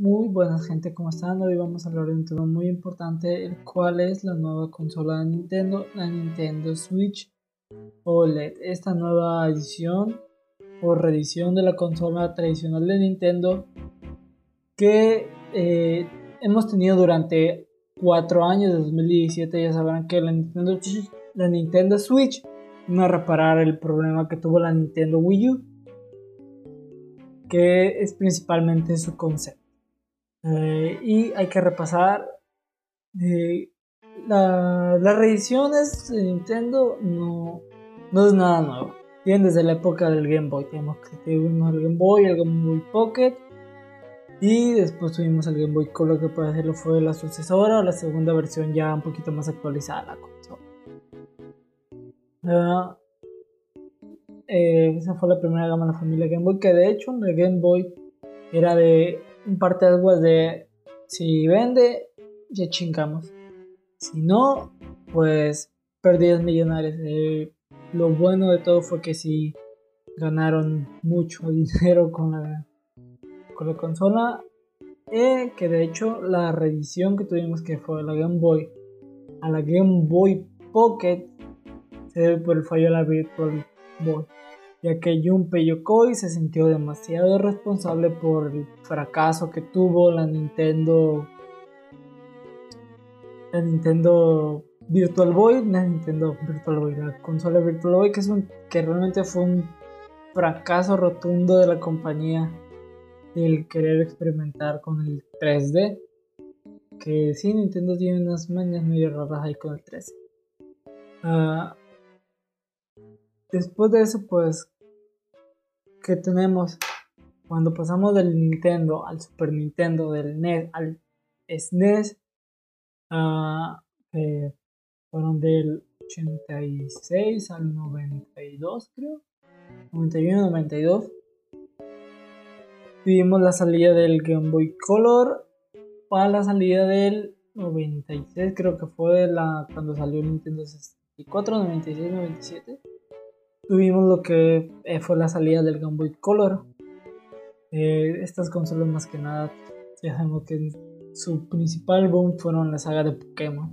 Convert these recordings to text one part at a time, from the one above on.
Muy buenas gente, ¿cómo están? Hoy vamos a hablar de un tema muy importante, el cual es la nueva consola de Nintendo, la Nintendo Switch OLED. Esta nueva edición o reedición de la consola tradicional de Nintendo que eh, hemos tenido durante 4 años, de 2017 ya sabrán que la Nintendo, la Nintendo Switch vino a reparar el problema que tuvo la Nintendo Wii U que es principalmente su concepto. Eh, y hay que repasar eh, las reediciones de Nintendo no, no es nada nuevo. Vienen desde la época del Game Boy. Tenemos tuvimos el Game Boy, el Game Boy Pocket. Y después tuvimos el Game Boy Color que por decirlo fue la sucesora o la segunda versión ya un poquito más actualizada. Ah, eh, esa fue la primera gama de la familia Game Boy, que de hecho el Game Boy era de un parte de si vende, ya chingamos. Si no, pues pérdidas millonarias. Eh, lo bueno de todo fue que si ganaron mucho dinero con la, con la consola. Eh, que de hecho la reedición que tuvimos que fue la Game Boy a la Game Boy Pocket se debe por el fallo de la Virtual Boy ya que Junpei Yokoi se sintió demasiado responsable por el fracaso que tuvo la Nintendo la Nintendo Virtual Boy, la Nintendo Virtual Boy, la consola Virtual Boy que es un que realmente fue un fracaso rotundo de la compañía el querer experimentar con el 3D que sí Nintendo tiene unas mañas medio raras ahí con el 3D Después de eso, pues, ¿qué tenemos? Cuando pasamos del Nintendo al Super Nintendo, del NES al SNES, uh, fueron del 86 al 92, creo. 91, 92. Tuvimos la salida del Game Boy Color para la salida del 96, creo que fue la cuando salió Nintendo 64, 96, 97 tuvimos lo que eh, fue la salida del Game Boy Color. Eh, estas consolas más que nada, ya sabemos que su principal boom fueron la saga de Pokémon,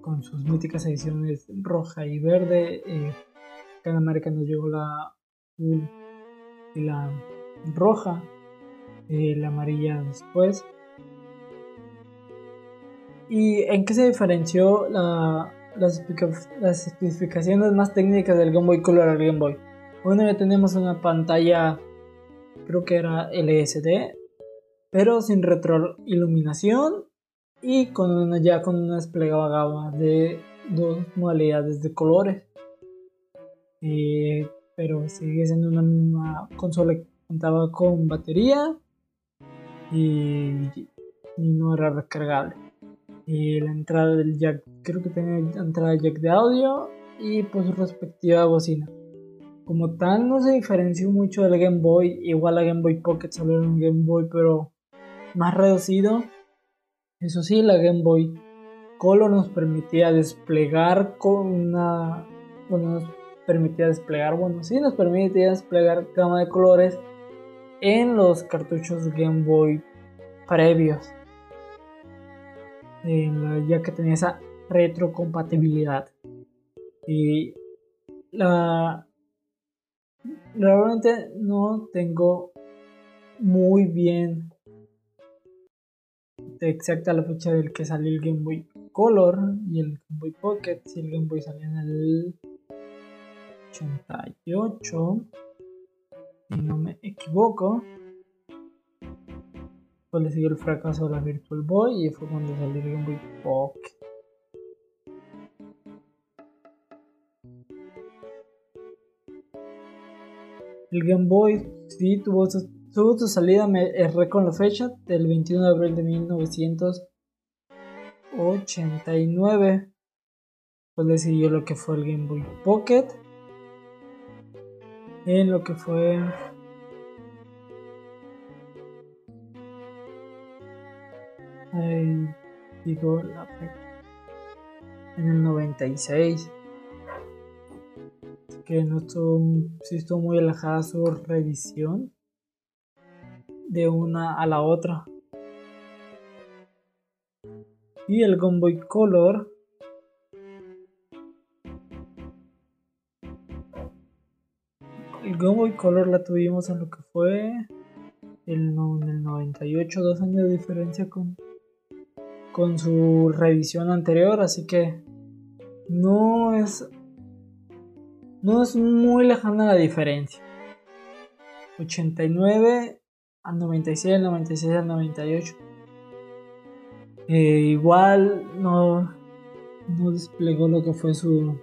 con sus míticas ediciones roja y verde. Eh, acá en América nos llegó la y la roja, la amarilla después. ¿Y en qué se diferenció la, las, especificaciones más técnicas del Game Boy Color al Game Boy. Bueno, ya tenemos una pantalla, creo que era LSD, pero sin retroiluminación y con una, ya con una desplegada de dos modalidades de colores. Eh, pero sigue siendo una misma consola que contaba con batería y no era recargable y la entrada del jack, creo que tenía entrada jack de audio y pues su respectiva bocina. Como tal no se diferenció mucho del Game Boy, igual la Game Boy Pocket solo era un Game Boy pero más reducido. Eso sí, la Game Boy Color nos permitía desplegar con una... Bueno, nos permitía desplegar, bueno, sí nos permitía desplegar gama de colores en los cartuchos Game Boy previos ya que tenía esa retrocompatibilidad. Y la realmente no tengo muy bien exacta la fecha del que salió el Game Boy Color y el Game Boy Pocket. Si el Game Boy salió en el 88, si no me equivoco. Después le siguió el fracaso de la Virtual Boy y fue cuando salió el Game Boy Pocket. El Game Boy sí tuvo su, tuvo su salida, me erré con la fecha, del 21 de abril de 1989. Después le siguió lo que fue el Game Boy Pocket. En lo que fue digo, en el 96. Que no estuvo, sí estuvo muy alejada su revisión de una a la otra. Y el Game Color. El Game Color la tuvimos en lo que fue el, en el 98, dos años de diferencia con, con su revisión anterior, así que no es no es muy lejana la diferencia. 89 al 96, 96 al 98. Eh, igual no, no desplegó lo que fue su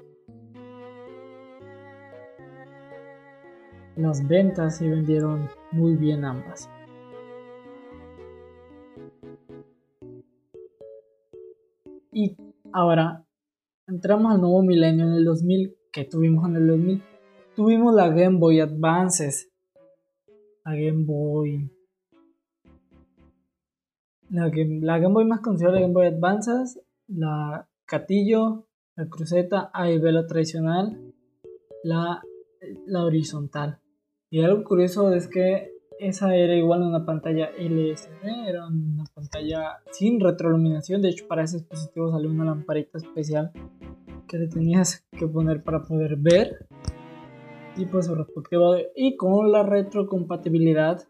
las ventas y vendieron muy bien ambas. Y ahora entramos al nuevo milenio en el 2000 que tuvimos en el 2000. Tuvimos la Game Boy Advances. La Game Boy. La Game, Boy más conocida, la Game Boy Advances. La Catillo. La cruceta A y B la tradicional. La, la horizontal. Y algo curioso es que esa era igual una pantalla LCD, era una pantalla sin retroiluminación. De hecho, para ese dispositivo salió una lamparita especial que le tenías que poner para poder ver y pues su respectivo y con la retrocompatibilidad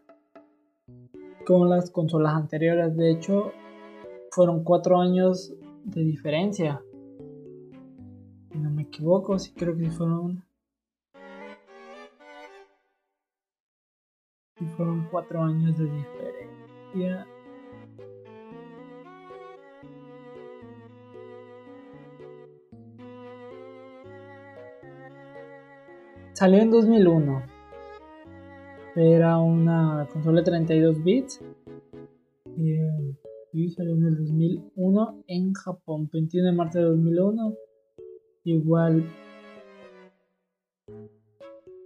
con las consolas anteriores de hecho fueron cuatro años de diferencia si no me equivoco sí creo que fueron fueron cuatro años de diferencia Salió en 2001. Era una consola de 32 bits. Y, salió en el 2001 en Japón. 21 de marzo de 2001. Igual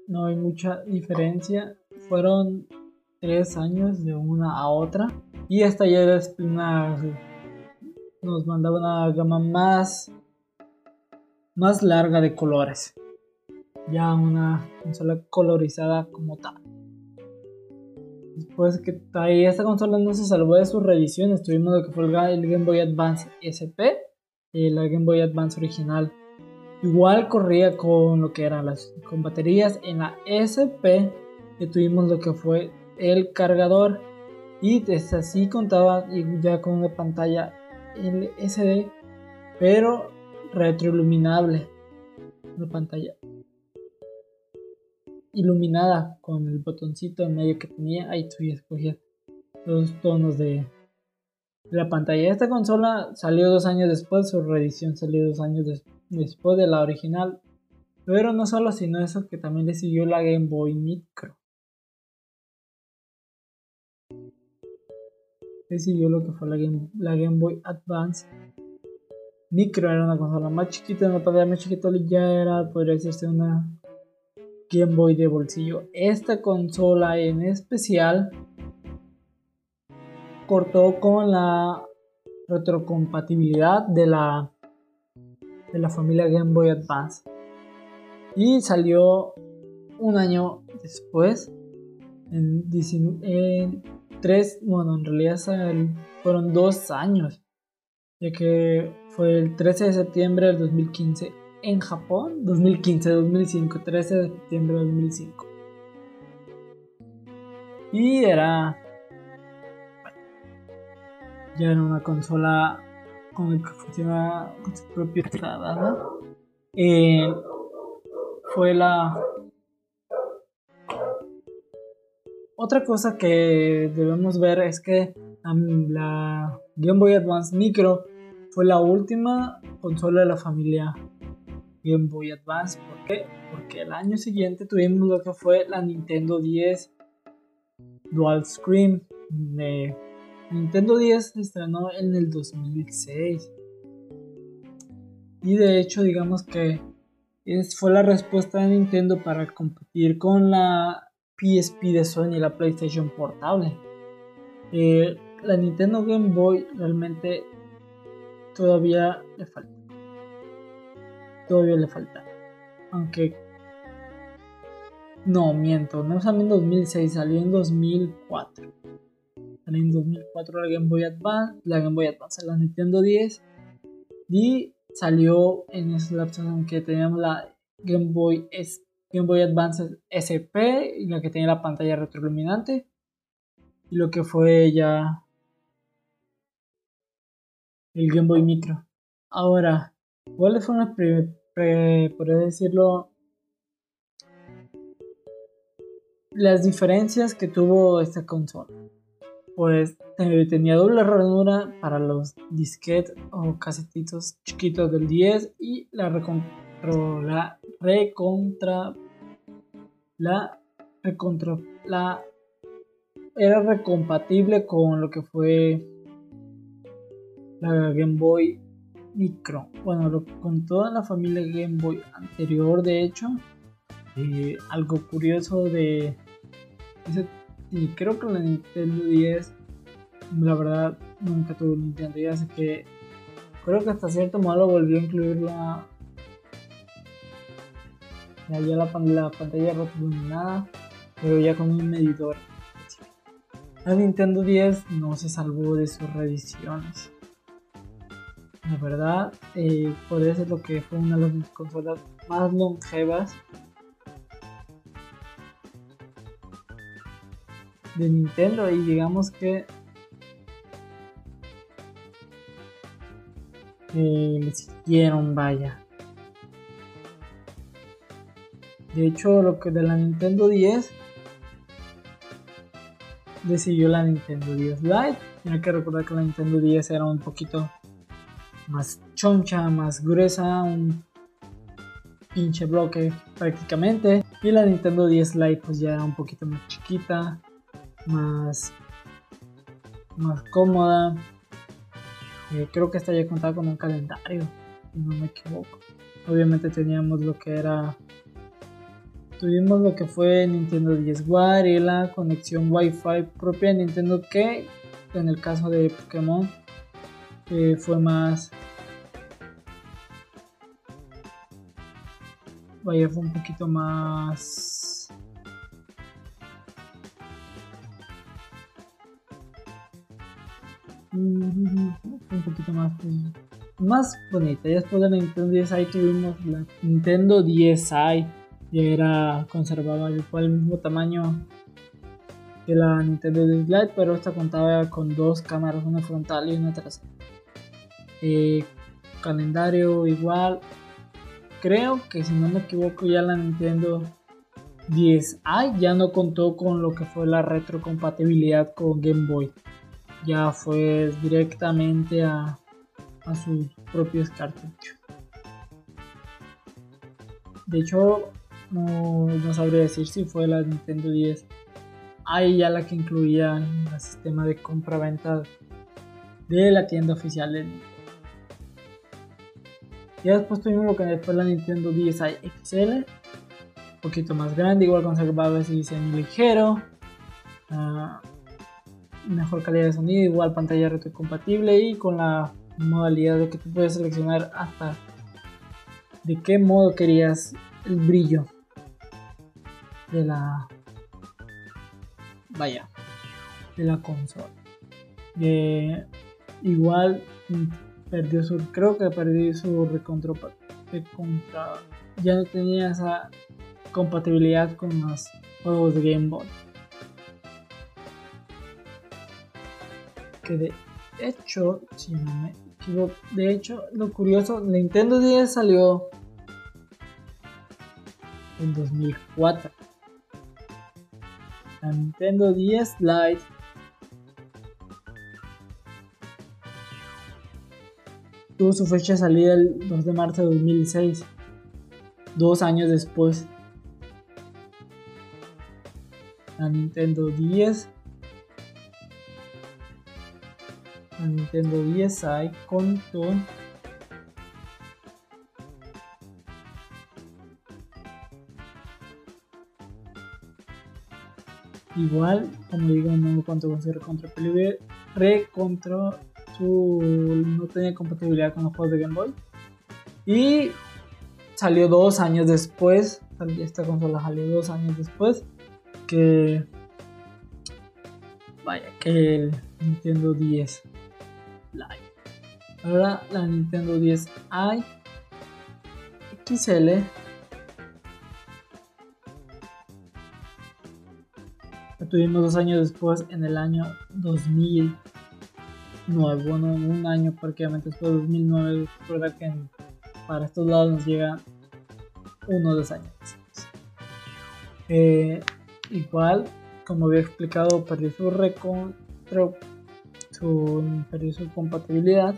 no hay mucha diferencia. Fueron 3 años de una a otra. Y esta ya es una. Nos mandaba una gama más. Más larga de colores ya una consola colorizada como tal. Después que ahí esta consola no se salvó de sus reediciones, tuvimos lo que fue el Game Boy Advance SP y la Game Boy Advance original. Igual corría con lo que eran las con baterías en la SP tuvimos lo que fue el cargador y desde así contaba ya con una pantalla LCD pero retroiluminable una pantalla iluminada con el botoncito en medio que tenía. Ahí tú escogías los tonos de la pantalla. Esta consola salió dos años después, su reedición salió dos años después de la original. Pero no solo sino eso, que también le siguió la Game Boy Micro. Le siguió lo que fue la Game, Boy Advance. Micro era una consola más chiquita, una pantalla más chiquita, ya era, podría decirse, una Game Boy de bolsillo. Esta consola en especial cortó con la retrocompatibilidad de la de la familia Game Boy Advance y salió un año después en, en tres bueno en realidad fueron dos años ya que fue el 13 de septiembre del 2015 en Japón 2015-2005, 13 de septiembre de 2005. Y era. Ya era una consola con el que funcionaba con su propia entrada. Eh, fue la. Otra cosa que debemos ver es que la Game Boy Advance Micro fue la última consola de la familia Game Boy Advance. ¿Por qué? Porque el año siguiente tuvimos lo que fue la Nintendo 10 Dual Screen. Nintendo 10 se estrenó en el 2006. Y de hecho, digamos que es, fue la respuesta de Nintendo para competir con la PSP de Sony y la PlayStation Portable. Eh, la Nintendo Game Boy realmente todavía le falta todavía le falta. Aunque... No, miento, no salió en 2006, salió en 2004. en 2004 la Game Boy Advance, la Game Boy Advance, la Nintendo 10 y salió en ese lapso en que teníamos la Game Boy, Game Boy Advance SP y la que tenía la pantalla retroiluminante y lo que fue ya el Game Boy Micro. Ahora, ¿cuáles fueron las, por decirlo, las diferencias que tuvo esta consola? Pues tenía doble ranura para los disquetes o casetitos chiquitos del 10 y la recontra, recontra la recontra la era recompatible con lo que fue la Game Boy Micro. Bueno, con toda la familia Game Boy anterior, de hecho. Eh, algo curioso de y creo que la Nintendo 10, la verdad, nunca tuve Nintendo 10, así que creo que hasta cierto modo volvió a incluir la. Ya la, la pantalla iluminada, pero ya con un medidor. La Nintendo 10 no se salvó de sus reediciones. La verdad, eh, podría ser lo que fue una de las consolas más longevas de Nintendo y digamos que eh, siguieron, vaya. De hecho, lo que de la Nintendo 10 decidió la Nintendo 10 Lite. Tiene que recordar que la Nintendo 10 era un poquito más choncha, más gruesa, un pinche bloque prácticamente. Y la Nintendo 10 Lite pues ya era un poquito más chiquita, más, más cómoda. Eh, creo que esta ya contaba con un calendario, si no me equivoco. Obviamente teníamos lo que era tuvimos lo que fue Nintendo 10 War y la conexión Wi-Fi propia de Nintendo que en el caso de Pokémon fue más vaya fue un poquito más un poquito más más bonita. Después de la Nintendo 10i tuvimos la Nintendo 10i ya era conservaba el mismo tamaño que la Nintendo 10 Lite pero esta contaba con dos cámaras una frontal y una trasera eh, calendario igual. Creo que si no me equivoco ya la Nintendo 10i ya no contó con lo que fue la retrocompatibilidad con Game Boy. Ya fue directamente a, a sus propios cartuchos. De hecho, no, sabría decir si fue la Nintendo 10 ahí ya la que incluía el sistema de compra-venta de la tienda oficial de Nintendo. Ya después tuvimos lo que después la Nintendo DSi XL, un poquito más grande, igual conservaba ese diseño ligero, uh, mejor calidad de sonido, igual pantalla retrocompatible y con la modalidad de que tú puedes seleccionar hasta de qué modo querías el brillo de la vaya. de la consola. Eh, igual perdió su creo que perdió su recontra, ya no tenía esa compatibilidad con los juegos de Game Boy. Que de hecho si no me equivoco de hecho lo curioso Nintendo 10 salió en 2004 la Nintendo 10 Lite. Tuvo su fecha de salida el 2 de marzo de 2006, dos años después. La Nintendo 10, la Nintendo 10 hay contó igual como digo no cuánto con su recontra recontra no tenía compatibilidad con los juegos de Game Boy. Y salió dos años después, esta consola salió dos años después, que vaya, que el Nintendo 10 Lite. Ahora la Nintendo 10i XL tuvimos dos años después en el año 2009 bueno un año prácticamente después de 2009 recuerda que para estos lados nos llega uno o dos años eh, igual como había explicado perdió su récord su, perdió su compatibilidad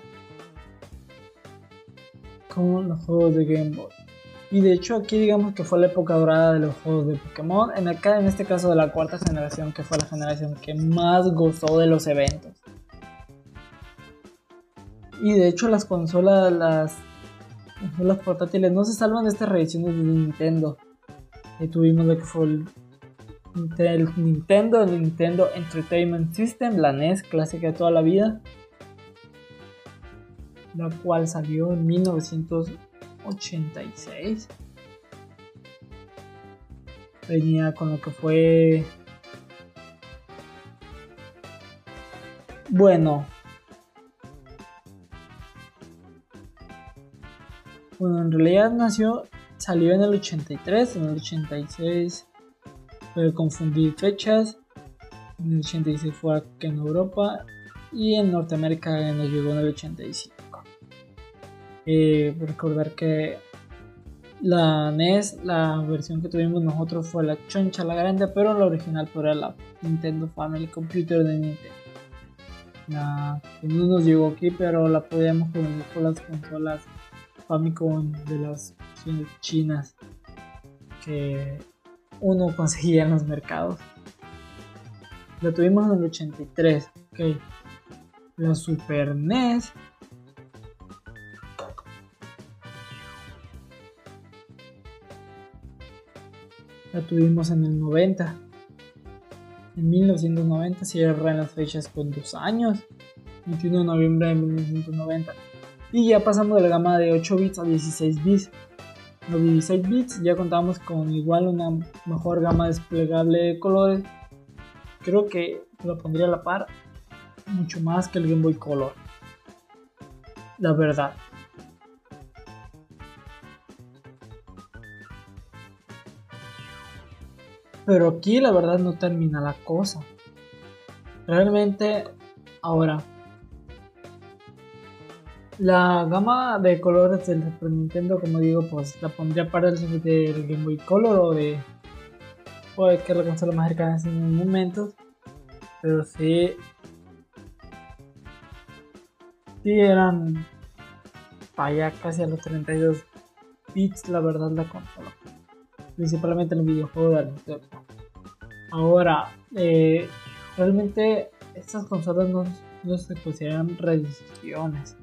con los juegos de Game Boy. Y de hecho aquí digamos que fue la época dorada de los juegos de Pokémon, en, acá, en este caso de la cuarta generación, que fue la generación que más gozó de los eventos. Y de hecho las consolas, las consolas portátiles no se salvan de estas reediciones de Nintendo. Y tuvimos lo que fue el, Nintendo, el Nintendo Entertainment System, la NES clásica de toda la vida la cual salió en 1986. Venía con lo que fue... Bueno. Bueno, en realidad nació, salió en el 83, en el 86 puede confundir fechas. En el 86 fue aquí en Europa y en Norteamérica nos llegó en el 85. Recordar que la NES, la versión que tuvimos nosotros fue la choncha, la grande, pero la original fue la Nintendo Family Computer de Nintendo. La no nos llegó aquí, pero la podíamos poner con las consolas Famicom de las chinas que uno conseguía en los mercados. La tuvimos en el 83, ok. La Super NES la tuvimos en el 90. En 1990 cierran las fechas con dos años, 21 de noviembre de 1990. Y ya pasamos de la gama de 8 bits a 16 bits. Los 16 bits ya contamos con igual una mejor gama desplegable de colores. Creo que lo pondría a la par mucho más que el Game Boy Color. La verdad. Pero aquí la verdad no termina la cosa. Realmente, ahora, la gama de colores del Super Nintendo, como digo, pues la pondría para el del Game Boy Color o de. Puede que la consola más cercana en momentos. Pero sí. Sí eran. Vaya casi a los 32 bits, la verdad, la consola principalmente en el videojuego de Nintendo. Ahora, eh, realmente estas consolas no, se consideran reediciones.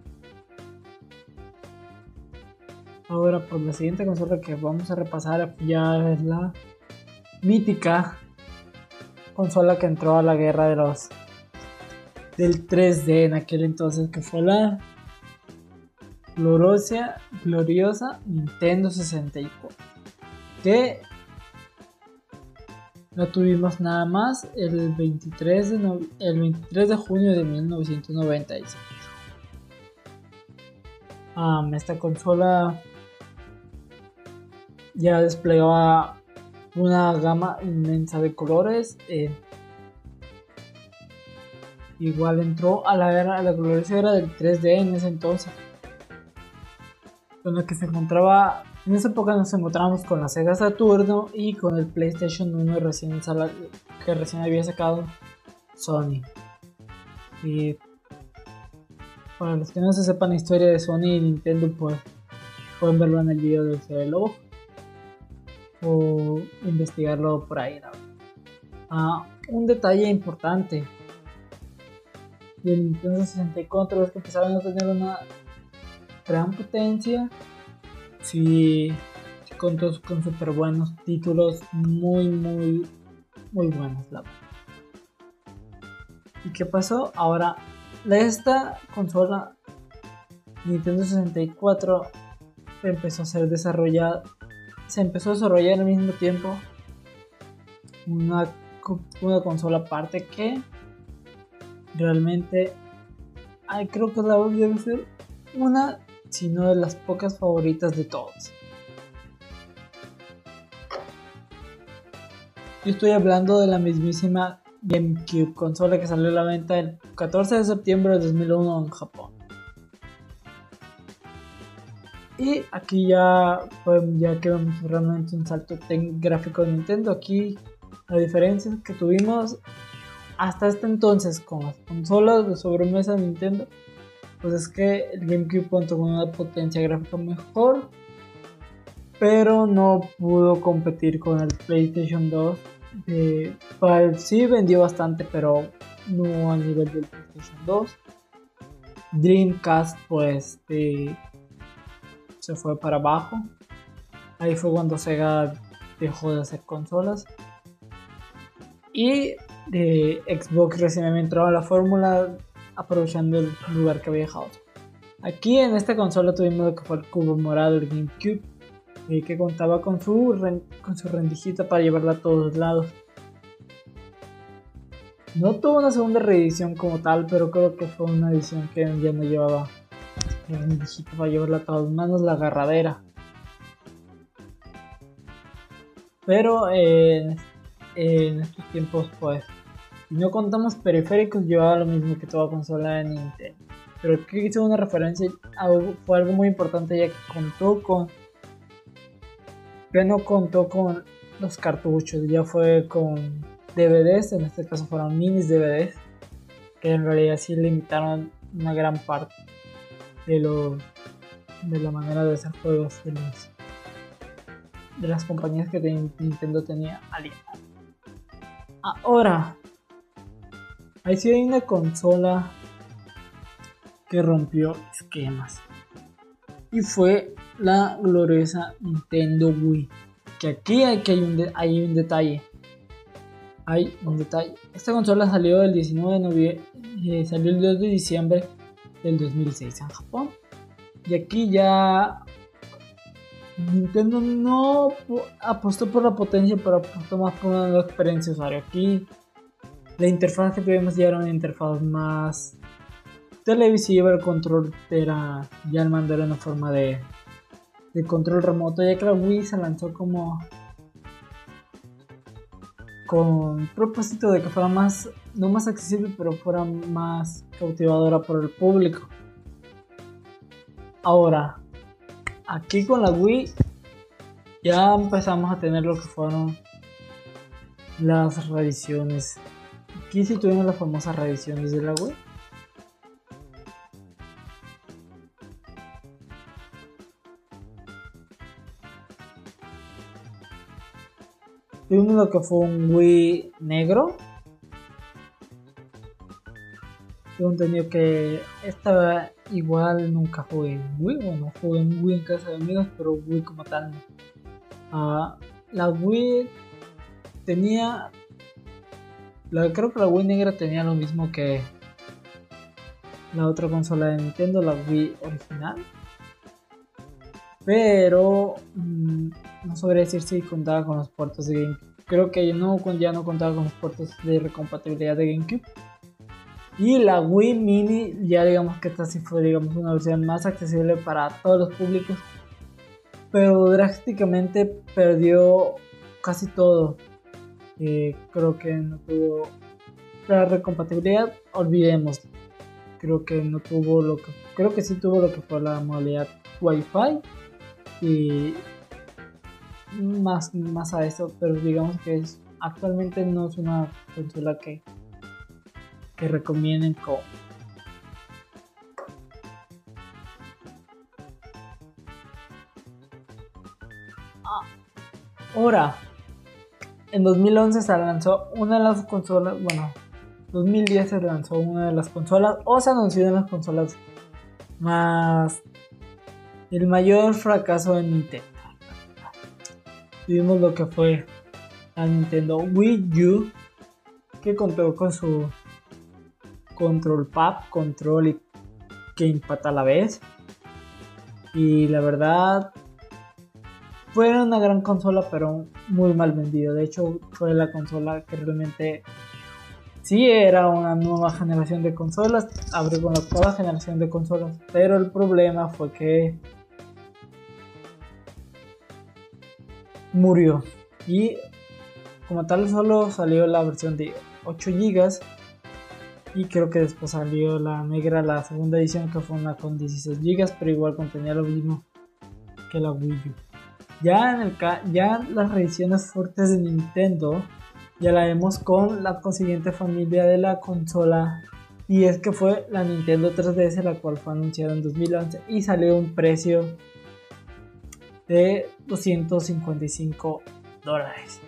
Ahora, pues la siguiente consola que vamos a repasar ya es la mítica consola que entró a la guerra de los del 3D en aquel entonces, que fue la gloriosa, gloriosa Nintendo 64 que no tuvimos nada más el 23 de, el 23 de junio de 1996. esta consola ya desplegaba una gama inmensa de colores. Eh, igual entró a la era, a la gloriosa era del 3D en ese entonces. Con la que se encontraba en esa época nos encontramos con la Sega Saturno y con el PlayStation 1 recién que recién había sacado Sony. Y para los que no se sepan la historia de Sony y Nintendo, pues pueden verlo en el video del CBLOG o investigarlo por ahí. Ah, un detalle importante del Nintendo 64 es que empezaron a tener una gran potencia sí, con, con super buenos títulos, muy, muy, muy buenos, ¿Y qué pasó? Ahora, esta consola Nintendo 64 empezó a ser desarrollada, se empezó a desarrollar al mismo tiempo una, una consola aparte que realmente ay, creo que la debe ser una, si no de las pocas favoritas de todos. Yo estoy hablando de la mismísima GameCube, consola que salió a la venta el 14 de septiembre de 2001 en Japón. Y aquí ya, pues, ya que vemos realmente un salto gráfico de Nintendo. Aquí la diferencia que tuvimos hasta este entonces con las consolas de sobremesa de Nintendo, pues es que el GameCube contó con una potencia gráfica mejor, pero no pudo competir con el PlayStation 2. Eh, sí vendió bastante, pero no a nivel del PlayStation 2. Dreamcast, pues se fue para abajo. Ahí fue cuando Sega dejó de hacer consolas. Y de Xbox recién había entrado a la fórmula aprovechando el lugar que había dejado. Aquí en esta consola tuvimos lo que fue el cubo morado, el GameCube, eh, que contaba con su, con su rendijita para llevarla a todos lados. No tuvo una segunda reedición como tal, pero creo que fue una edición que ya no llevaba rendijita para llevarla a todas manos, la agarradera. Pero eh, en estos tiempos, pues, si no contamos periféricos, llevaba lo mismo que toda consola de Nintendo. Pero aquí hizo una referencia, fue algo muy importante ya que contó con. Ya no contó con los cartuchos, ya fue con DVDs, en este caso fueron minis DVDs, que en realidad sí limitaron una gran parte de lo de la manera de hacer juegos de, de las compañías que Nintendo tenía aliadas. Ahora, Ahí sí hay una consola que rompió esquemas. Y fue la gloriosa Nintendo Wii. Que aquí hay, que hay, un, detalle. Hay un detalle. Esta consola salió el 19 de noviembre. Eh, salió el 2 de diciembre del 2006 en Japón. Y aquí ya Nintendo no apostó por la potencia, pero apostó más por una nueva experiencia usuario. Aquí la interfaz que tuvimos ya era una interfaz más televisiva, el control era ya el mando era una forma de, de control remoto, ya que la Wii se lanzó como con propósito de que fuera más, no más accesible, pero fuera más cautivadora por el público. Ahora, aquí con la Wii ya empezamos a tener lo que fueron las reediciones Aquí sí tuvimos las famosas reediciones de la web. Lo que fue un Wii negro. Tengo entendido que esta igual nunca jugué en Wii. Bueno, jugué en Wii en casa de amigos, pero Wii como tal no. Ah, la Wii tenía creo que la Wii negra tenía lo mismo que la otra consola de Nintendo, la Wii original. Pero mm, no sabría decir si contaba con los puertos de GameCube. Creo que no, ya no contaba con los puertos de recompatibilidad de GameCube. Y la Wii Mini, ya digamos que esta sí fue digamos, una versión más accesible para todos los públicos. Pero drásticamente perdió casi todo creo que no tuvo la recompatibilidad, olvidemos. Creo que no tuvo lo que creo que sí tuvo lo que fue la modalidad Wi-Fi y más más a eso, pero digamos que es actualmente no es una consola que que recomienden como ah, ahora en 2011 se lanzó una de las consolas, bueno, 2010 se lanzó una de las consolas, o se anunció en las consolas más... El mayor fracaso de Nintendo. Vimos lo que fue la Nintendo Wii U, que contó con su control pad, control y gamepad a la vez. Y la verdad, fue una gran consola, pero muy mal vendido. De hecho, fue la consola que realmente sí era una nueva generación de consolas, abrió con la octava generación de consolas, pero el problema fue que murió y como tal solo salió la versión de 8 GB y creo que después salió la negra, la segunda edición que fue una con 16 GB, pero igual contenía lo mismo que la Wii U. Ya, en el ya las reediciones fuertes de Nintendo ya la vemos con la consiguiente familia de la consola y es que fue la Nintendo 3DS la cual fue anunciada en 2011 y salió a un precio de 255 dólares.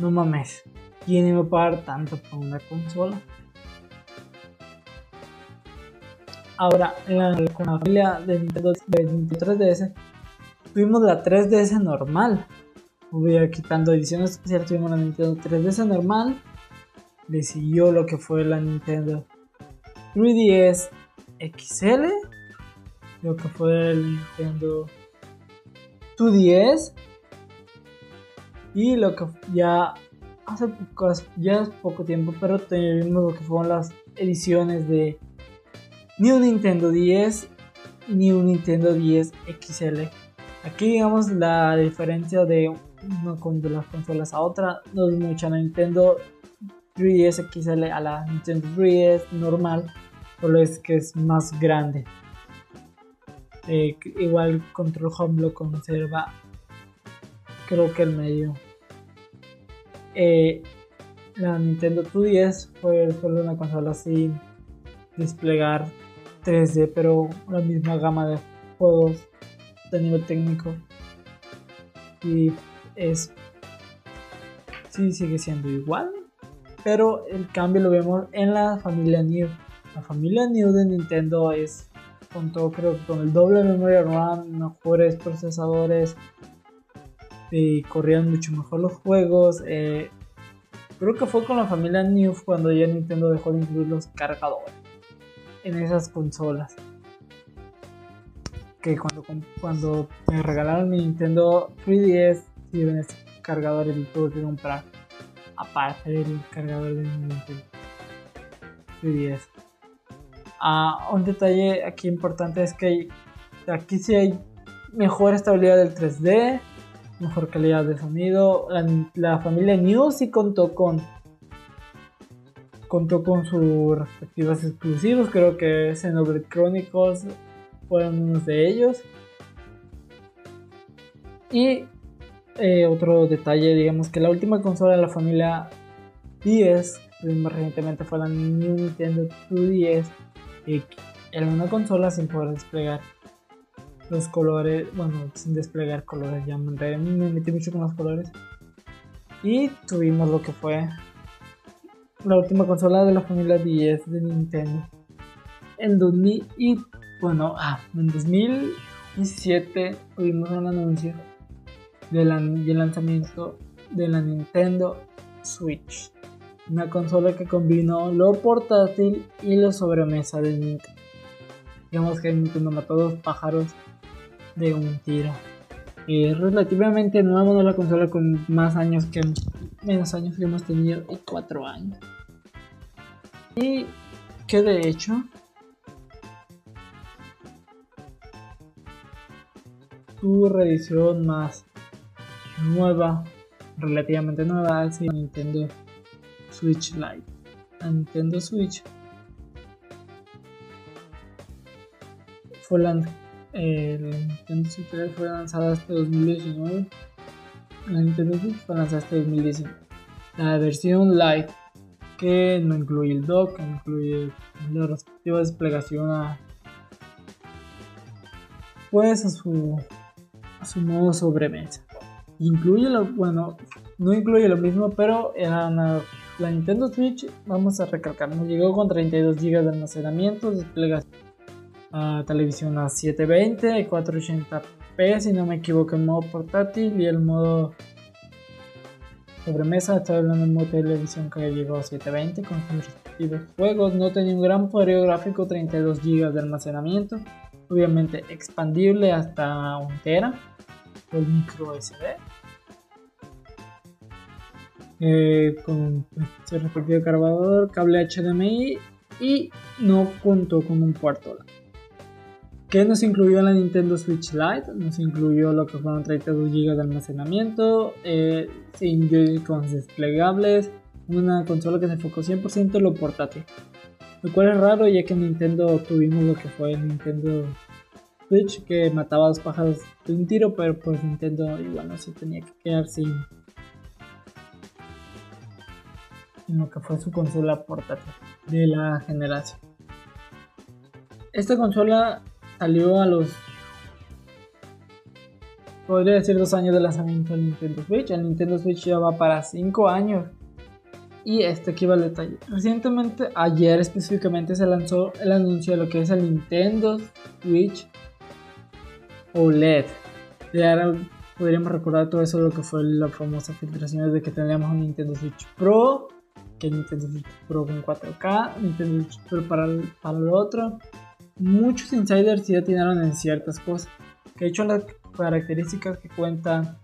No mames, ¿quién iba a pagar tanto por una consola? Ahora, con la familia de Nintendo 3DS, tuvimos la 3DS normal. Quitando ediciones especiales, tuvimos la Nintendo 3DS normal. Le siguió lo que fue la Nintendo 3DS XL. Lo que fue el Nintendo 2DS. Y lo que ya hace poco, ya es poco tiempo, pero tuvimos lo que fueron las ediciones de un Nintendo 10 ni un Nintendo 10 XL. Aquí digamos la diferencia de una de las consolas a otra no es mucha. La Nintendo 3DS XL a la Nintendo 3DS normal, solo es que es más grande. Eh, igual Control Home lo conserva, creo que el medio. Eh, la Nintendo 2DS fue solo una consola sin desplegar 3D, pero la misma gama de juegos de nivel técnico. Y es. Sí, sigue siendo igual. Pero el cambio lo vemos en la familia New. La familia New de Nintendo es. Con todo, creo con el doble memoria RAM, mejores procesadores. Y corrían mucho mejor los juegos. Eh, creo que fue con la familia New cuando ya Nintendo dejó de incluir los cargadores en esas consolas. Que cuando, me regalaron mi Nintendo 3DS, si ven este cargador y tuve que comprar aparte del cargador de mi Nintendo 3DS. Ah, un detalle aquí importante es que aquí sí hay mejor estabilidad del 3D, mejor calidad de sonido. La, familia New sí contó con contó con sus respectivos exclusivos, creo que Xenoblade Chronicles fueron unos de ellos. Y eh, otro detalle, digamos que la última consola de la familia 10, más recientemente fue la Nintendo 2DS, era una consola sin poder desplegar los colores, bueno, sin desplegar colores, ya me, me metí mucho con los colores. Y tuvimos lo que fue la última consola de la familia 10 de Nintendo. En 2000 y bueno, ah, en 2017 tuvimos un anuncio del, lanzamiento de la Nintendo Switch, una consola que combinó lo portátil y lo sobremesa de Nintendo. Digamos que Nintendo mató dos pájaros de un tiro. Es relativamente nueva, no la consola con más años que menos años que hemos tenido y 4 años. Y que de hecho su reedición más nueva, relativamente nueva, es Nintendo Switch Lite. Nintendo Switch fue el Nintendo Switch fue lanzada hasta 2019 la Nintendo Switch fue lanzada hasta 2019. La versión Lite, que no incluye el dock, no incluye la respectiva desplegación a, pues a su, su modo sobremesa. Incluye lo, bueno, no incluye lo mismo, pero la Nintendo Switch, vamos a recalcar, nos llegó con 32 GB de almacenamiento, desplegación a televisión a 720 y 480 si no me equivoco, el modo portátil y el modo sobremesa. Estoy hablando del modo televisión que llegó a 720 con sus respectivos juegos. No tenía un gran poder gráfico, 32 GB de almacenamiento. Obviamente expandible hasta 1 tera. El micro SD. eh, con pues, su respectivo cargador, cable HDMI y no contó con un puerto LAN. ¿Qué nos incluyó la Nintendo Switch Lite? Nos incluyó lo que fueron 32 GB de almacenamiento, eh, sin Joy-Cons desplegables, una consola que se enfocó 100% en lo portátil. Lo cual es raro ya que en Nintendo tuvimos lo que fue el Nintendo Switch que mataba a los pájaros de un tiro, pero pues Nintendo igual no se tenía que quedar sin, lo que fue su consola portátil de la generación. Esta consola salió a los podría decir dos años de lanzamiento del Nintendo Switch. El Nintendo Switch ya va para 5 años. Y este aquí va el detalle. Recientemente, ayer específicamente, se lanzó el anuncio de lo que es el Nintendo Switch OLED. Ya podríamos recordar todo eso, lo que fue la famosa filtración de que teníamos un Nintendo Switch Pro, que Nintendo Switch Pro con 4K, Nintendo Switch Pro para el, para el otro. Muchos insiders ya atinaron en ciertas cosas. Que de hecho las características que cuenta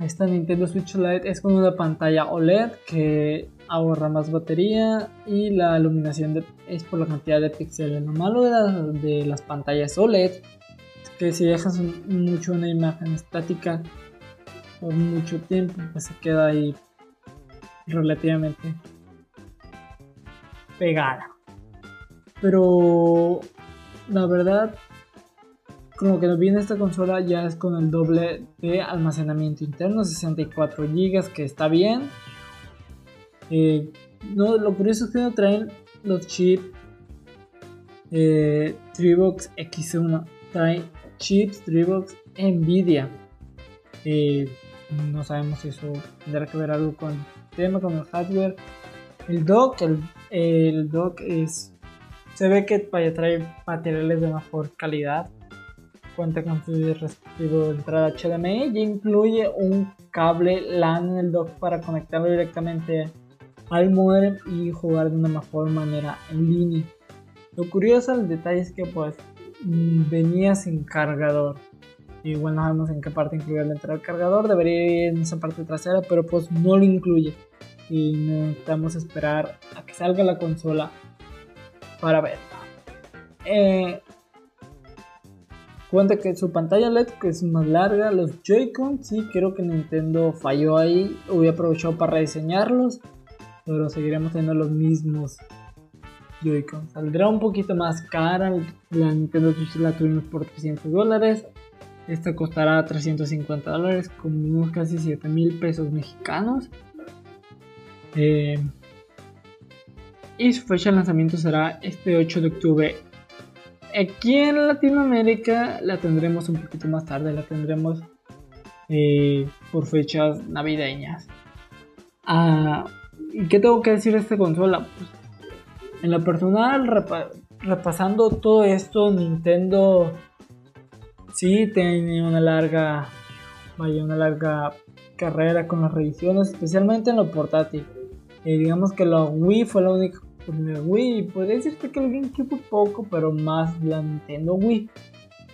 esta Nintendo Switch OLED es con una pantalla OLED que ahorra más batería y la iluminación es por la cantidad de píxeles. Lo malo de, de las pantallas OLED es que si dejas mucho una imagen estática por mucho tiempo, pues se queda ahí relativamente pegada. Pero la verdad como que nos viene esta consola ya es con el doble de almacenamiento interno, 64 GB, que está bien. Eh, no, lo curioso es que no traen los chips eh, Tribox X1, trae chips Tribox Nvidia. Eh, no sabemos si eso tendrá que ver algo con el tema, con el hardware. El dock, el, dock es. Se ve que trae materiales de mejor calidad cuenta con su respectivo entrada HDMI y incluye un cable LAN en el dock para conectarlo directamente al modem y jugar de una mejor manera en línea. Lo curioso del detalle es que pues venía sin cargador. Igual no sabemos en qué parte incluye la entrada del cargador, debería ir en esa parte trasera, pero pues no lo incluye. Y necesitamos esperar a que salga la consola para verla. Eh, Cuenta que su pantalla LED es más larga, los Joy-Con, sí, creo que Nintendo falló ahí, hubiera aprovechado para rediseñarlos, pero seguiremos teniendo los mismos Joy-Con. Saldrá un poquito más cara, la Nintendo Switch la tuvimos por 300 dólares, esta costará 350 dólares, como casi 7 mil pesos mexicanos. Eh, y su fecha de lanzamiento será este 8 de octubre Aquí en Latinoamérica la tendremos un poquito más tarde, la tendremos eh, por fechas navideñas. Ah, ¿Y qué tengo que decir de esta consola? Pues, en lo personal, repasando todo esto, Nintendo sí tenía una larga, vaya, una larga carrera con las revisiones, especialmente en lo portátil. Y digamos que la Wii fue la única pues Wii, podría decirte que el GameCube poco, pero más la Nintendo Wii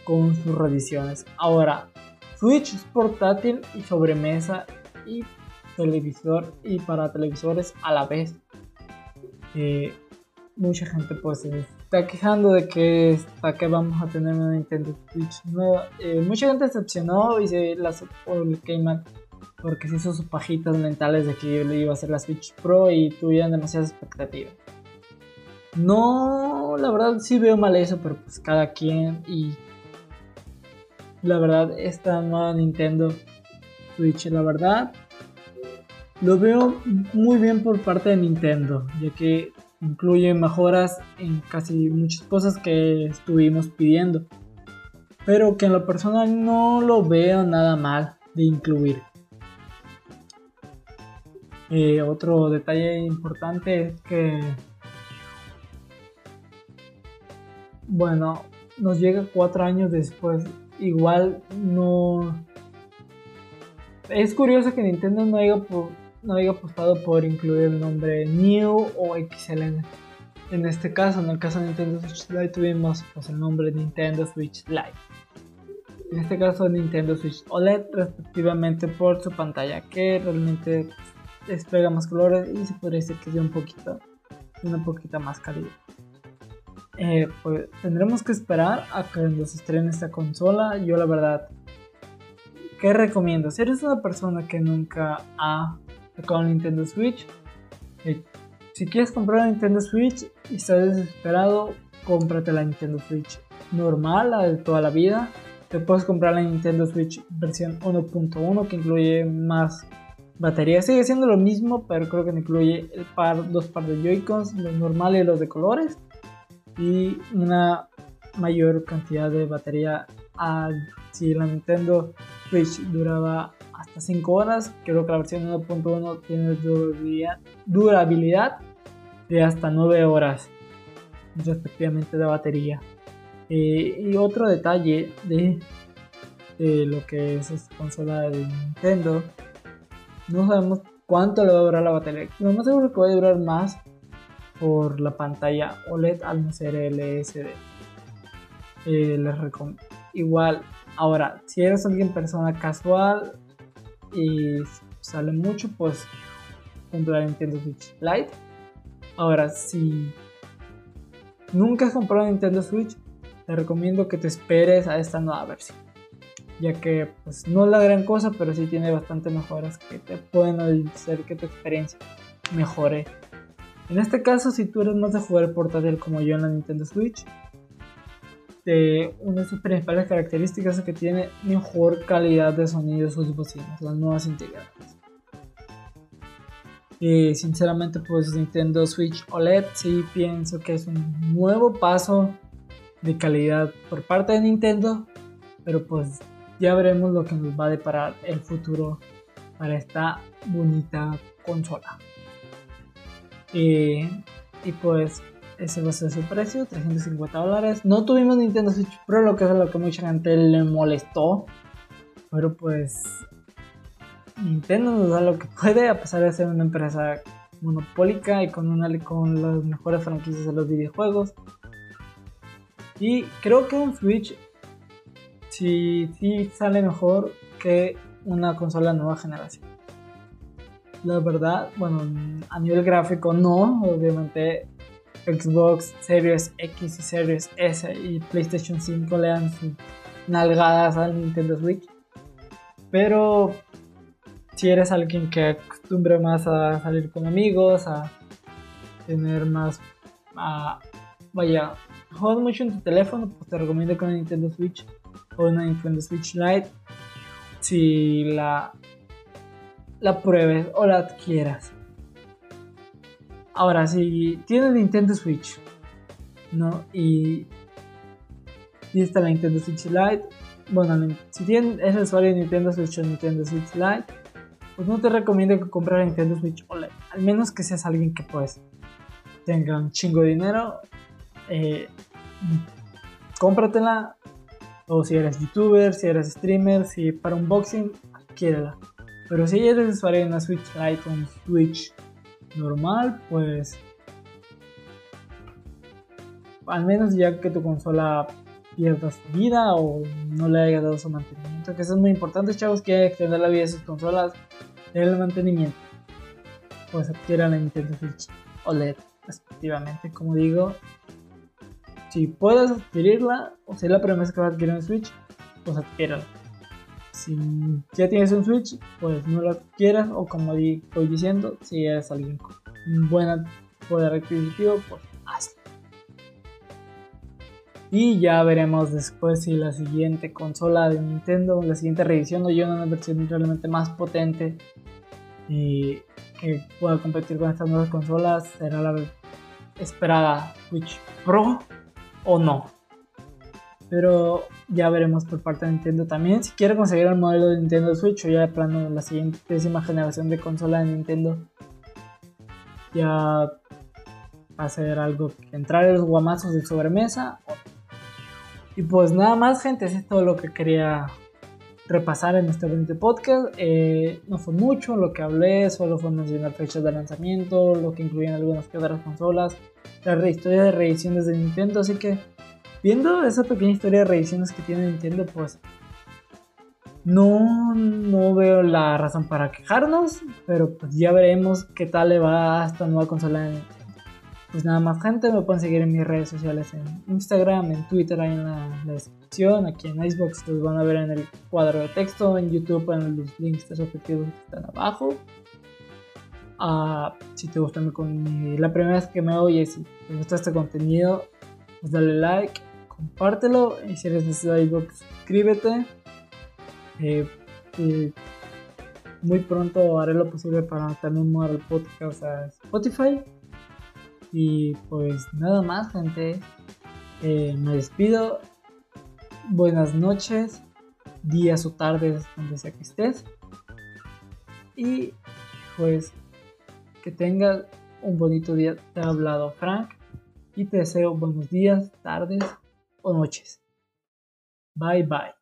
con sus revisiones. Ahora, Switch es portátil y sobremesa y televisor y para televisores a la vez. Mucha gente pues se está quejando de que hasta que vamos a tener una Nintendo Switch nueva. Eh, mucha gente decepcionó y se por el porque se hizo sus pajitas mentales de que le iba a hacer la Switch Pro y tuvieron demasiadas expectativas. No, la verdad sí veo mal eso, pero pues cada quien y la verdad esta nueva Nintendo Switch, la verdad lo veo muy bien por parte de Nintendo, ya que incluye mejoras en casi muchas cosas que estuvimos pidiendo, pero que en lo personal no lo veo nada mal de incluir. Eh, otro detalle importante es que bueno, nos llega cuatro años después. Igual no... Es curioso que Nintendo no haya, no haya apostado por incluir el nombre New o XL en este caso. En el caso de Nintendo Switch Lite tuvimos pues, el nombre Nintendo Switch Lite. en este caso Nintendo Switch OLED, respectivamente por su pantalla, que realmente desplega más colores y se podría decir que es un poquito, una poquita más calidad. Eh, pues tendremos que esperar a que nos estrene esta consola. Yo la verdad, ¿qué recomiendo? Si eres una persona que nunca ha tocado Nintendo Switch, eh, si quieres comprar la Nintendo Switch y estás desesperado, cómprate la Nintendo Switch normal, la de toda la vida. Te puedes comprar la Nintendo Switch versión 1.1 que incluye más batería. Sigue siendo lo mismo, pero creo que incluye el par, dos par de Joy-Cons, los normales y los de colores. Y una mayor cantidad de batería. Ah, si la Nintendo Switch duraba hasta 5 horas, creo que la versión 1.1 tiene durabilidad, durabilidad de hasta 9 horas respectivamente de batería. Eh, y otro detalle de, lo que es esta consola de Nintendo, no sabemos cuánto le va a durar la batería. Lo más seguro que va a durar más por la pantalla OLED al no ser LSD. Eh, les Igual, ahora, si eres alguien persona casual y sale mucho, pues comprar Nintendo Switch Lite. Ahora, si nunca has comprado Nintendo Switch, te recomiendo que te esperes a esta nueva versión. Ya que pues no es la gran cosa, pero sí tiene bastante mejoras que te pueden hacer que tu experiencia mejore. En este caso, si tú eres más de jugar portátil como yo en la Nintendo Switch, una de sus principales características es que tiene mejor calidad de sonido sus bocinas, las nuevas integradas. Y sinceramente, pues Nintendo Switch OLED sí pienso que es un nuevo paso de calidad por parte de Nintendo, pero pues ya veremos lo que nos va a deparar el futuro para esta bonita consola. Y, pues ese va a ser su precio, 350 dólares. No tuvimos Nintendo Switch Pro, lo que es lo que mucha gente le molestó. Pero pues Nintendo nos da lo que puede, a pesar de ser una empresa monopólica y con, una, con las mejores franquicias de los videojuegos. Y creo que un Switch sí, sí sale mejor que una consola nueva generación. La verdad, bueno, a nivel gráfico no, obviamente Xbox Series X y Series S y PlayStation 5 le dan sus nalgadas al Nintendo Switch. Pero si eres alguien que acostumbre más a salir con amigos, a tener más, a, vaya, juegas mucho en tu teléfono, pues te recomiendo con una Nintendo Switch o una Nintendo Switch Lite si la, la pruebes o la adquieras. Ahora, si tienes Nintendo Switch, ¿no? Y, y está la Nintendo Switch Lite, bueno, si tienes, es usuario de Nintendo Switch o Nintendo Switch Lite, pues no te recomiendo que compres Nintendo Switch OLED. Al menos que seas alguien que pues tenga un chingo de dinero eh, cómpratela. O si eres youtuber, si eres streamer, si para unboxing, adquiérela. Pero si eres usuario de una Switch Lite o un Switch normal, pues al menos ya que tu consola pierda su vida o no le haya dado su mantenimiento, que eso es muy importante, chavos, que extender la vida de sus consolas, el mantenimiento, pues adquiera la Nintendo Switch OLED, respectivamente, como digo, si puedes adquirirla, o si la primera vez que vas a adquirir un Switch, pues adquiérala. Si ya tienes un Switch, pues no lo adquieras, o como estoy diciendo, si eres alguien con un buen poder adquisitivo, pues hazlo. Y ya veremos después si la siguiente consola de Nintendo, la siguiente revisión, o yo una versión realmente más potente y que pueda competir con estas nuevas consolas será la esperada Switch Pro o no. Pero ya veremos por parte de Nintendo también. Si quiere conseguir el modelo de Nintendo Switch o ya de plano la siguiente décima generación de consola de Nintendo, ya va a ser algo entrar en los guamazos de sobremesa. Y pues nada más, gente, es todo lo que quería repasar en este bonito podcast. Eh, no fue mucho lo que hablé, solo fue mencionar fechas de lanzamiento, lo que incluían algunas que otras consolas, la historia de reediciones de Nintendo. Así que, viendo esa pequeña historia de reediciones que tiene Nintendo, pues No, no veo la razón para quejarnos, pero pues ya veremos qué tal le va a esta nueva consola. Pues nada más gente, me pueden seguir en mis redes sociales en Instagram, en Twitter, ahí en la, descripción, aquí en Icebox los van a ver en el cuadro de texto, en YouTube en los links respectivos que están abajo. Ah, si te gusta mi, la primera vez que me oyes, si te gusta este contenido, pues dale like, compártelo y si eres iBox, suscríbete. Eh, muy pronto haré lo posible para también mover el podcast a Spotify. Y pues nada más, gente. Eh, me despido. Buenas noches, días o tardes, donde sea que estés. Y pues que tengas un bonito día. Te ha hablado Frank y te deseo buenos días, tardes o noches. Bye bye.